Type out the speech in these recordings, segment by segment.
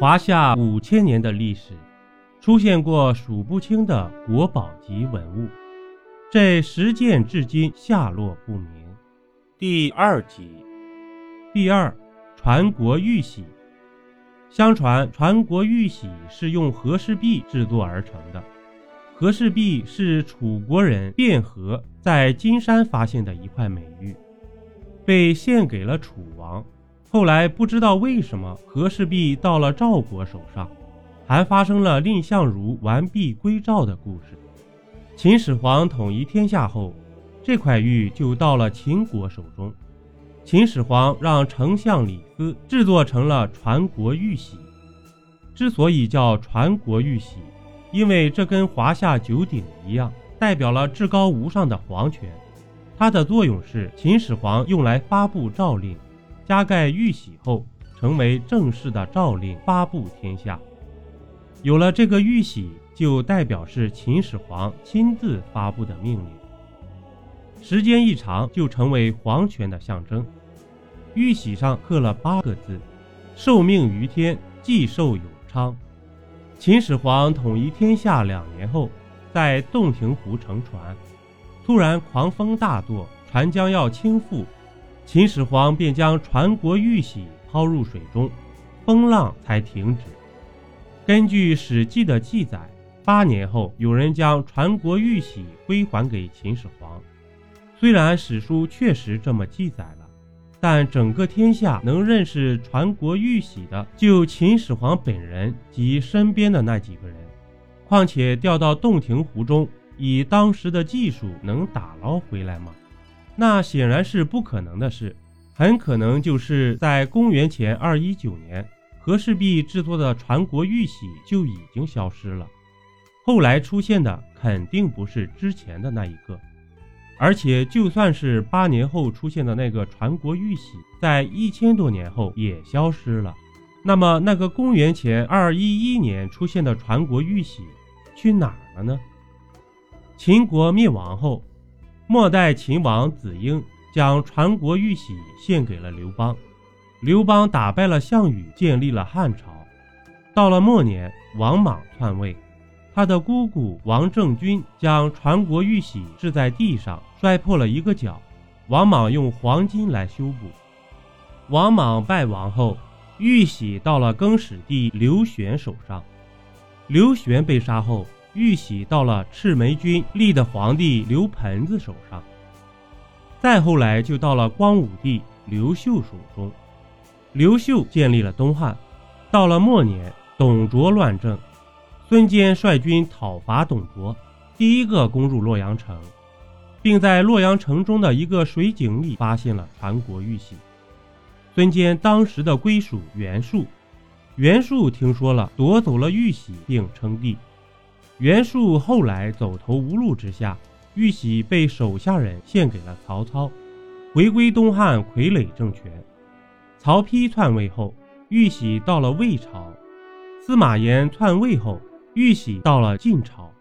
华夏五千年的历史，出现过数不清的国宝级文物，这十件至今下落不明。第二集，第二，传国玉玺。相传传国玉玺是用和氏璧制作而成的。和氏璧是楚国人卞和在金山发现的一块美玉，被献给了楚王。后来不知道为什么和氏璧到了赵国手上，还发生了蔺相如完璧归赵的故事。秦始皇统一天下后，这块玉就到了秦国手中。秦始皇让丞相李斯制作成了传国玉玺。之所以叫传国玉玺，因为这跟华夏九鼎一样，代表了至高无上的皇权。它的作用是秦始皇用来发布诏令。加盖玉玺后，成为正式的诏令，发布天下。有了这个玉玺，就代表是秦始皇亲自发布的命令。时间一长，就成为皇权的象征。玉玺上刻了八个字：“受命于天，既寿永昌。”秦始皇统一天下两年后，在洞庭湖乘船，突然狂风大作，船将要倾覆。秦始皇便将传国玉玺抛入水中，风浪才停止。根据《史记》的记载，八年后有人将传国玉玺归还给秦始皇。虽然史书确实这么记载了，但整个天下能认识传国玉玺的，就秦始皇本人及身边的那几个人。况且掉到洞庭湖中，以当时的技术，能打捞回来吗？那显然是不可能的事，很可能就是在公元前二一九年，和氏璧制作的传国玉玺就已经消失了。后来出现的肯定不是之前的那一个，而且就算是八年后出现的那个传国玉玺，在一千多年后也消失了。那么那个公元前二一一年出现的传国玉玺去哪儿了呢？秦国灭亡后。末代秦王子婴将传国玉玺献给了刘邦，刘邦打败了项羽，建立了汉朝。到了末年，王莽篡位，他的姑姑王政君将传国玉玺掷在地上，摔破了一个角。王莽用黄金来修补。王莽败亡后，玉玺到了更始帝刘玄手上。刘玄被杀后。玉玺到了赤眉军立的皇帝刘盆子手上，再后来就到了光武帝刘秀手中。刘秀建立了东汉，到了末年，董卓乱政，孙坚率军讨伐董卓，第一个攻入洛阳城，并在洛阳城中的一个水井里发现了传国玉玺。孙坚当时的归属袁术，袁术听说了，夺走了玉玺，并称帝。袁术后来走投无路之下，玉玺被手下人献给了曹操，回归东汉傀儡政权。曹丕篡位后，玉玺到了魏朝；司马炎篡位后，玉玺到了晋朝。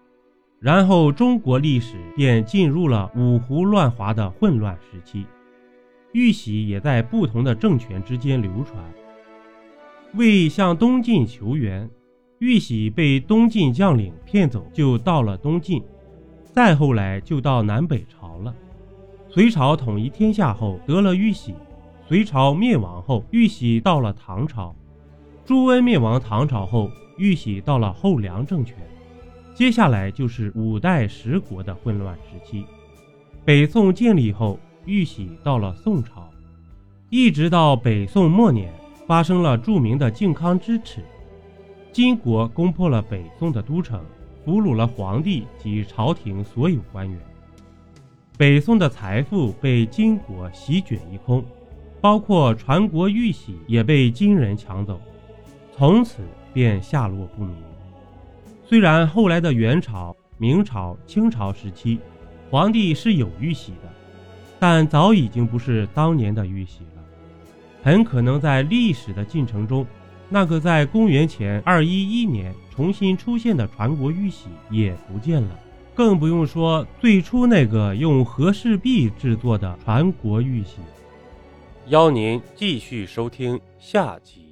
然后中国历史便进入了五胡乱华的混乱时期，玉玺也在不同的政权之间流传。为向东晋求援。玉玺被东晋将领骗走，就到了东晋，再后来就到南北朝了。隋朝统一天下后得了玉玺，隋朝灭亡后，玉玺到了唐朝。朱温灭亡唐朝后，玉玺到了后梁政权。接下来就是五代十国的混乱时期。北宋建立后，玉玺到了宋朝，一直到北宋末年，发生了著名的靖康之耻。金国攻破了北宋的都城，俘虏了皇帝及朝廷所有官员。北宋的财富被金国席卷一空，包括传国玉玺也被金人抢走，从此便下落不明。虽然后来的元朝、明朝、清朝时期，皇帝是有玉玺的，但早已经不是当年的玉玺了，很可能在历史的进程中。那个在公元前二一一年重新出现的传国玉玺也不见了，更不用说最初那个用和氏璧制作的传国玉玺。邀您继续收听下集。